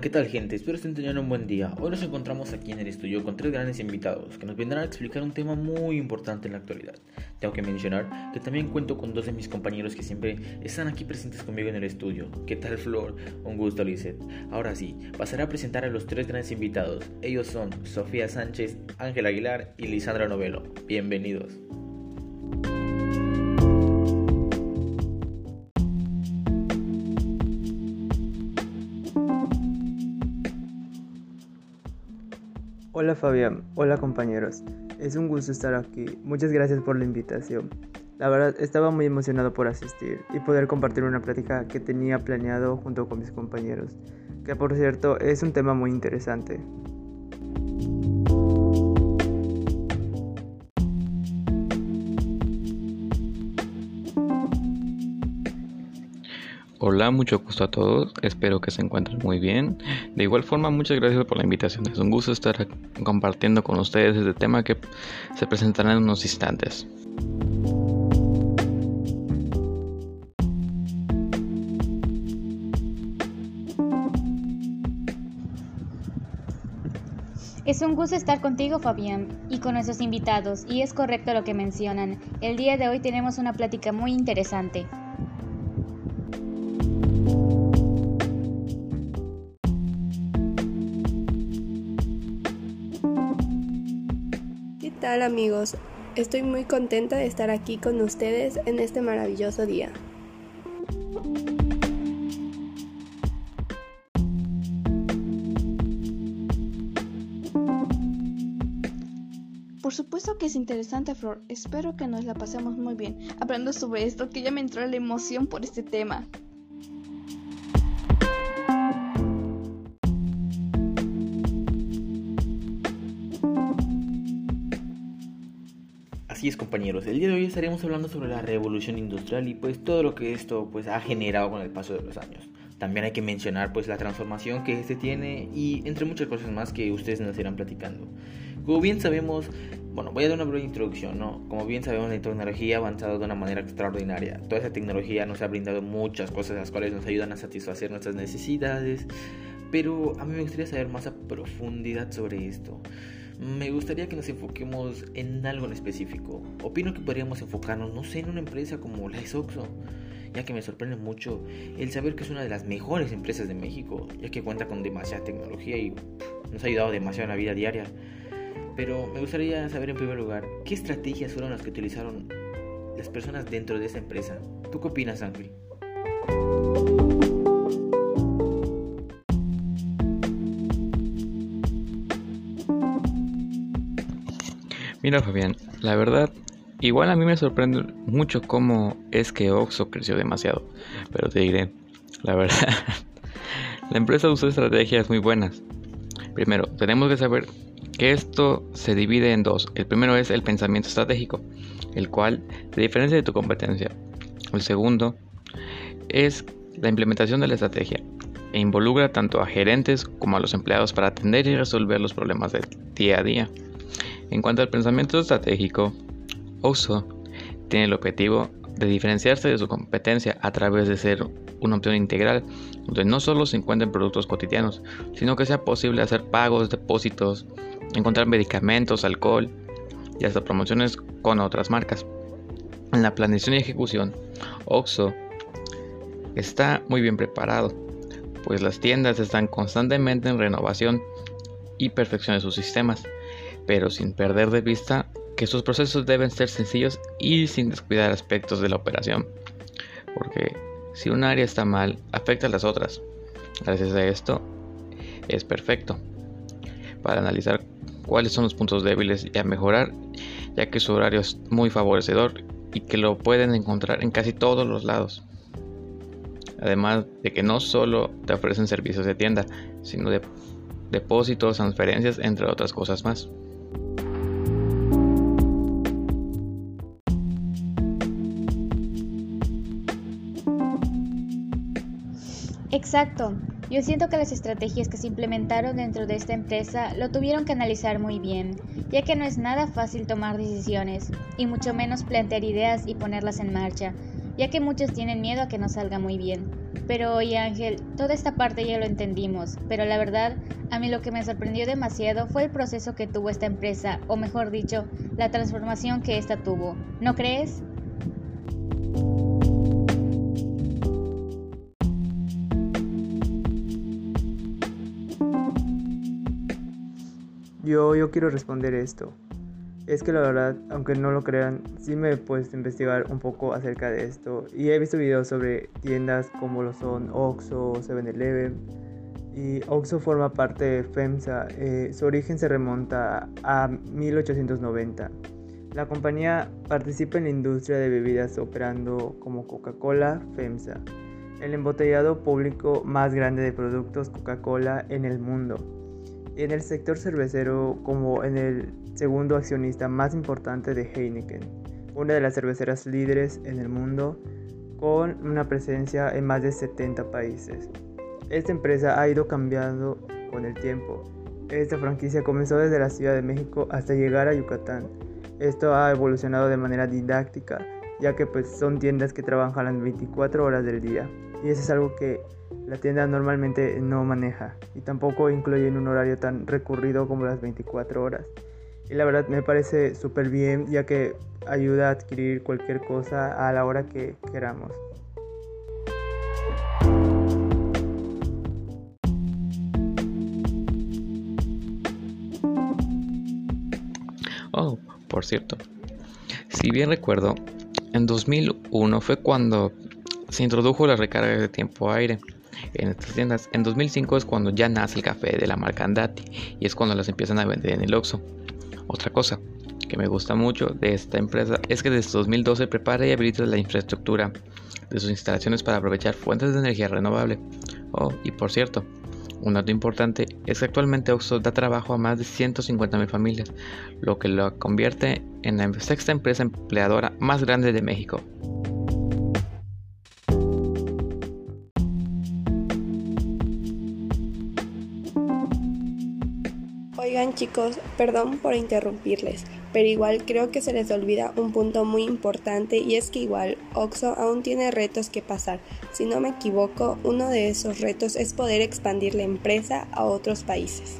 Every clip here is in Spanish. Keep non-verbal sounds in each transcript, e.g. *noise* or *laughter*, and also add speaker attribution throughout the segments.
Speaker 1: ¿qué tal gente? Espero estén teniendo un buen día. Hoy nos encontramos aquí en el estudio con tres grandes invitados que nos vendrán a explicar un tema muy importante en la actualidad. Tengo que mencionar que también cuento con dos de mis compañeros que siempre están aquí presentes conmigo en el estudio. ¿Qué tal Flor? Un gusto, Lizeth. Ahora sí, pasaré a presentar a los tres grandes invitados. Ellos son Sofía Sánchez, Ángel Aguilar y Lisandra Novelo. Bienvenidos.
Speaker 2: Hola Fabián, hola compañeros. Es un gusto estar aquí. Muchas gracias por la invitación. La verdad estaba muy emocionado por asistir y poder compartir una plática que tenía planeado junto con mis compañeros, que por cierto es un tema muy interesante.
Speaker 3: Hola, mucho gusto a todos. Espero que se encuentren muy bien. De igual forma, muchas gracias por la invitación. Es un gusto estar compartiendo con ustedes este tema que se presentará en unos instantes.
Speaker 4: Es un gusto estar contigo, Fabián, y con nuestros invitados, y es correcto lo que mencionan. El día de hoy tenemos una plática muy interesante.
Speaker 5: Tal amigos? Estoy muy contenta de estar aquí con ustedes en este maravilloso día.
Speaker 6: Por supuesto que es interesante, Flor. Espero que nos la pasemos muy bien hablando sobre esto, que ya me entró la emoción por este tema.
Speaker 1: Así es compañeros, el día de hoy estaremos hablando sobre la revolución industrial y pues todo lo que esto pues ha generado con el paso de los años. También hay que mencionar pues la transformación que este tiene y entre muchas cosas más que ustedes nos irán platicando. Como bien sabemos, bueno, voy a dar una breve introducción, ¿no? Como bien sabemos, la tecnología ha avanzado de una manera extraordinaria. Toda esa tecnología nos ha brindado muchas cosas las cuales nos ayudan a satisfacer nuestras necesidades, pero a mí me gustaría saber más a profundidad sobre esto me gustaría que nos enfoquemos en algo en específico. Opino que podríamos enfocarnos, no sé, en una empresa como la Isoxo, ya que me sorprende mucho el saber que es una de las mejores empresas de México, ya que cuenta con demasiada tecnología y nos ha ayudado demasiado en la vida diaria. Pero me gustaría saber en primer lugar, ¿qué estrategias fueron las que utilizaron las personas dentro de esa empresa? ¿Tú qué opinas, Ángel?
Speaker 3: Mira Fabián, la verdad, igual a mí me sorprende mucho cómo es que Oxo creció demasiado, pero te diré, la verdad, *laughs* la empresa usó estrategias muy buenas. Primero, tenemos que saber que esto se divide en dos. El primero es el pensamiento estratégico, el cual se diferencia de tu competencia. El segundo es la implementación de la estrategia e involucra tanto a gerentes como a los empleados para atender y resolver los problemas del día a día. En cuanto al pensamiento estratégico, OSO tiene el objetivo de diferenciarse de su competencia a través de ser una opción integral, donde no solo se encuentren productos cotidianos, sino que sea posible hacer pagos, depósitos, encontrar medicamentos, alcohol y hasta promociones con otras marcas. En la planeación y ejecución, OXO está muy bien preparado, pues las tiendas están constantemente en renovación y perfección de sus sistemas pero sin perder de vista que sus procesos deben ser sencillos y sin descuidar aspectos de la operación. Porque si un área está mal, afecta a las otras. Gracias a esto, es perfecto para analizar cuáles son los puntos débiles y a mejorar, ya que su horario es muy favorecedor y que lo pueden encontrar en casi todos los lados. Además de que no solo te ofrecen servicios de tienda, sino de depósitos, transferencias, entre otras cosas más.
Speaker 4: Exacto. Yo siento que las estrategias que se implementaron dentro de esta empresa lo tuvieron que analizar muy bien, ya que no es nada fácil tomar decisiones, y mucho menos plantear ideas y ponerlas en marcha, ya que muchos tienen miedo a que no salga muy bien. Pero oye Ángel, toda esta parte ya lo entendimos, pero la verdad, a mí lo que me sorprendió demasiado fue el proceso que tuvo esta empresa, o mejor dicho, la transformación que esta tuvo. ¿No crees?
Speaker 2: Yo, yo quiero responder esto. Es que la verdad, aunque no lo crean, sí me he puesto a investigar un poco acerca de esto. Y he visto videos sobre tiendas como lo son Oxxo, 7-Eleven. Y Oxxo forma parte de FEMSA. Eh, su origen se remonta a 1890. La compañía participa en la industria de bebidas operando como Coca-Cola, FEMSA, el embotellado público más grande de productos Coca-Cola en el mundo. En el sector cervecero como en el segundo accionista más importante de Heineken, una de las cerveceras líderes en el mundo con una presencia en más de 70 países. Esta empresa ha ido cambiando con el tiempo. Esta franquicia comenzó desde la Ciudad de México hasta llegar a Yucatán. Esto ha evolucionado de manera didáctica, ya que pues son tiendas que trabajan las 24 horas del día. Y eso es algo que la tienda normalmente no maneja y tampoco incluye un horario tan recurrido como las 24 horas. Y la verdad me parece súper bien ya que ayuda a adquirir cualquier cosa a la hora que queramos.
Speaker 3: Oh, por cierto, si bien recuerdo, en 2001 fue cuando se introdujo la recarga de tiempo aire en estas tiendas. En 2005 es cuando ya nace el café de la marca Andati y es cuando las empiezan a vender en el Oxxo. Otra cosa que me gusta mucho de esta empresa es que desde 2012 prepara y habilita la infraestructura de sus instalaciones para aprovechar fuentes de energía renovable. Oh, y por cierto, un dato importante es que actualmente Oxxo da trabajo a más de 150.000 familias, lo que lo convierte en la sexta empresa empleadora más grande de México.
Speaker 5: Oigan chicos, perdón por interrumpirles, pero igual creo que se les olvida un punto muy importante y es que igual Oxo aún tiene retos que pasar. Si no me equivoco, uno de esos retos es poder expandir la empresa a otros países.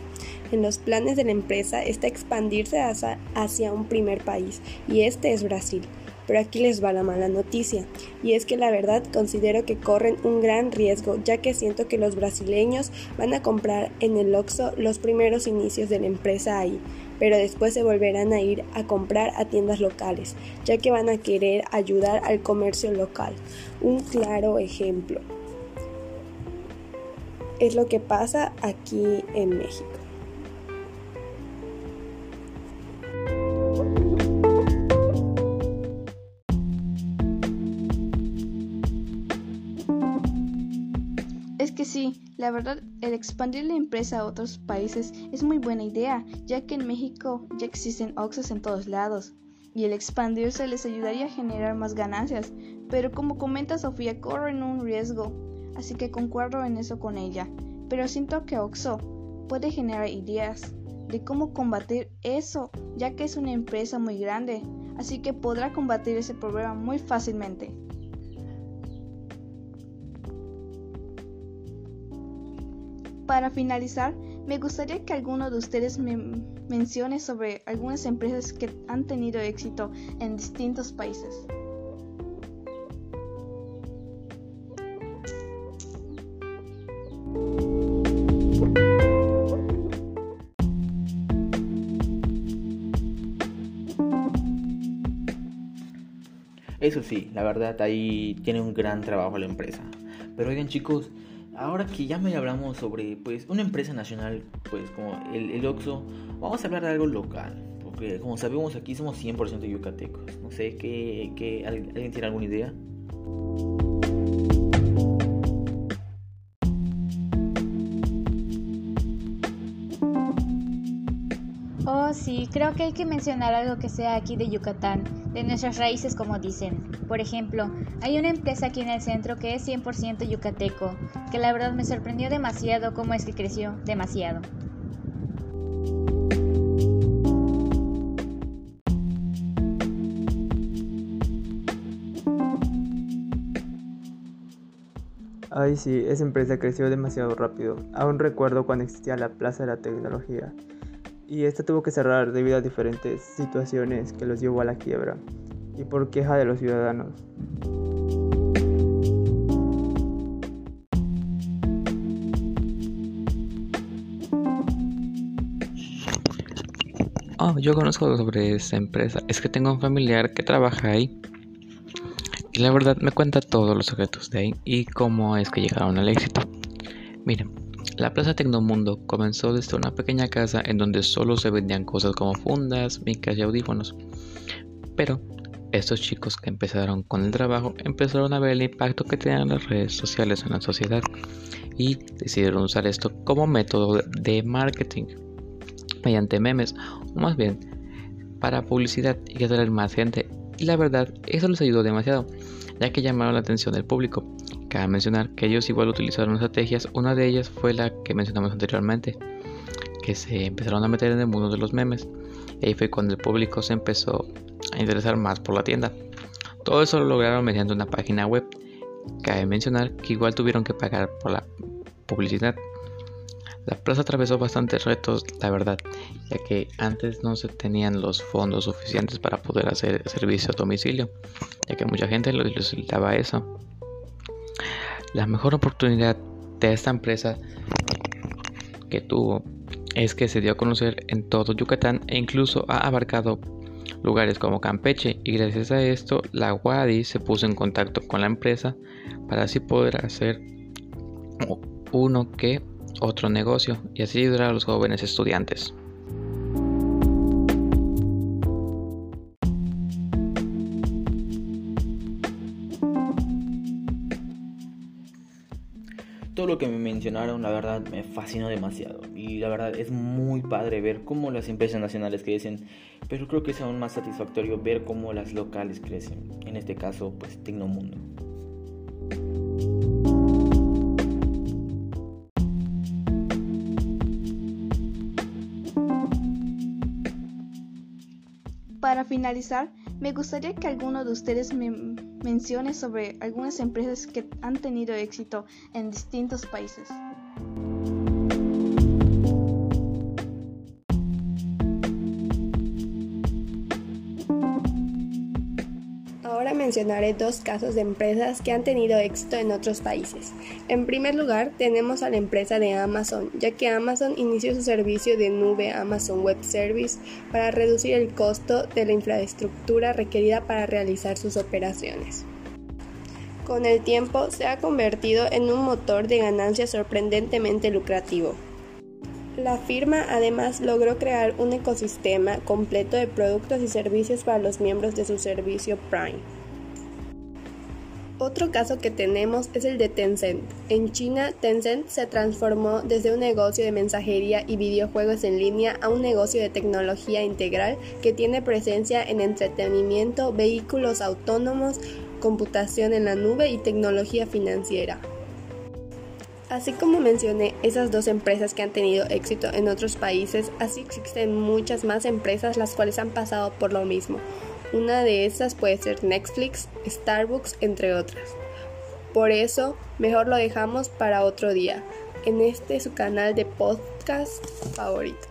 Speaker 5: En los planes de la empresa está expandirse hacia, hacia un primer país y este es Brasil. Pero aquí les va la mala noticia, y es que la verdad considero que corren un gran riesgo, ya que siento que los brasileños van a comprar en el Oxxo los primeros inicios de la empresa ahí, pero después se volverán a ir a comprar a tiendas locales, ya que van a querer ayudar al comercio local. Un claro ejemplo es lo que pasa aquí en México.
Speaker 6: La verdad, el expandir la empresa a otros países es muy buena idea, ya que en México ya existen Oxxos en todos lados, y el expandirse les ayudaría a generar más ganancias, pero como comenta Sofía, corren un riesgo, así que concuerdo en eso con ella, pero siento que Oxxo puede generar ideas de cómo combatir eso, ya que es una empresa muy grande, así que podrá combatir ese problema muy fácilmente. Para finalizar, me gustaría que alguno de ustedes me mencione sobre algunas empresas que han tenido éxito en distintos países.
Speaker 1: Eso sí, la verdad ahí tiene un gran trabajo la empresa. Pero oigan chicos, ahora que ya me hablamos sobre pues una empresa nacional pues como el, el Oxxo, vamos a hablar de algo local. Porque como sabemos aquí somos 100% yucatecos. No sé, ¿qué, qué, ¿alguien tiene alguna idea?
Speaker 4: Sí, creo que hay que mencionar algo que sea aquí de Yucatán, de nuestras raíces como dicen. Por ejemplo, hay una empresa aquí en el centro que es 100% yucateco, que la verdad me sorprendió demasiado cómo es que creció, demasiado.
Speaker 2: Ay, sí, esa empresa creció demasiado rápido. Aún recuerdo cuando existía la Plaza de la Tecnología. Y esta tuvo que cerrar debido a diferentes situaciones que los llevó a la quiebra. Y por queja de los ciudadanos.
Speaker 3: Oh, yo conozco sobre esa empresa. Es que tengo un familiar que trabaja ahí. Y la verdad me cuenta todos los secretos de ahí y cómo es que llegaron al éxito. Miren, la Plaza Tecnomundo comenzó desde una pequeña casa en donde solo se vendían cosas como fundas, micas y audífonos. Pero estos chicos que empezaron con el trabajo empezaron a ver el impacto que tenían las redes sociales en la sociedad y decidieron usar esto como método de marketing mediante memes, o más bien para publicidad y atraer más gente. Y la verdad, eso les ayudó demasiado, ya que llamaron la atención del público. Cabe mencionar que ellos igual utilizaron estrategias, una de ellas fue la que mencionamos anteriormente, que se empezaron a meter en el mundo de los memes. Ahí fue cuando el público se empezó a interesar más por la tienda. Todo eso lo lograron mediante una página web. Cabe mencionar que igual tuvieron que pagar por la publicidad. La plaza atravesó bastantes retos, la verdad, ya que antes no se tenían los fondos suficientes para poder hacer servicio a domicilio, ya que mucha gente lo necesitaba eso. La mejor oportunidad de esta empresa que tuvo es que se dio a conocer en todo Yucatán e incluso ha abarcado lugares como Campeche y gracias a esto la Wadi se puso en contacto con la empresa para así poder hacer uno que otro negocio y así ayudar a los jóvenes estudiantes.
Speaker 1: La verdad, me fascinó demasiado. Y la verdad, es muy padre ver cómo las empresas nacionales crecen, pero creo que es aún más satisfactorio ver cómo las locales crecen. En este caso, pues Tecnomundo.
Speaker 6: Para finalizar, me gustaría que alguno de ustedes me mencione sobre algunas empresas que han tenido éxito en distintos países.
Speaker 5: Mencionaré dos casos de empresas que han tenido éxito en otros países. En primer lugar, tenemos a la empresa de Amazon, ya que Amazon inició su servicio de nube Amazon Web Service para reducir el costo de la infraestructura requerida para realizar sus operaciones. Con el tiempo se ha convertido en un motor de ganancia sorprendentemente lucrativo. La firma además logró crear un ecosistema completo de productos y servicios para los miembros de su servicio Prime. Otro caso que tenemos es el de Tencent. En China, Tencent se transformó desde un negocio de mensajería y videojuegos en línea a un negocio de tecnología integral que tiene presencia en entretenimiento, vehículos autónomos, computación en la nube y tecnología financiera. Así como mencioné esas dos empresas que han tenido éxito en otros países, así existen muchas más empresas las cuales han pasado por lo mismo. Una de esas puede ser Netflix, Starbucks, entre otras. Por eso, mejor lo dejamos para otro día, en este su canal de podcast favorito.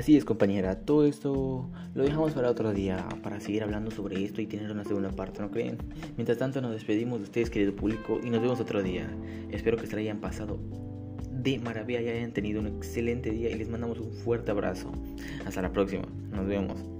Speaker 1: Así es, compañera. Todo esto lo dejamos para otro día, para seguir hablando sobre esto y tener una segunda parte, ¿no creen? Mientras tanto, nos despedimos de ustedes, querido público, y nos vemos otro día. Espero que se hayan pasado de maravilla y hayan tenido un excelente día y les mandamos un fuerte abrazo. Hasta la próxima. Nos vemos.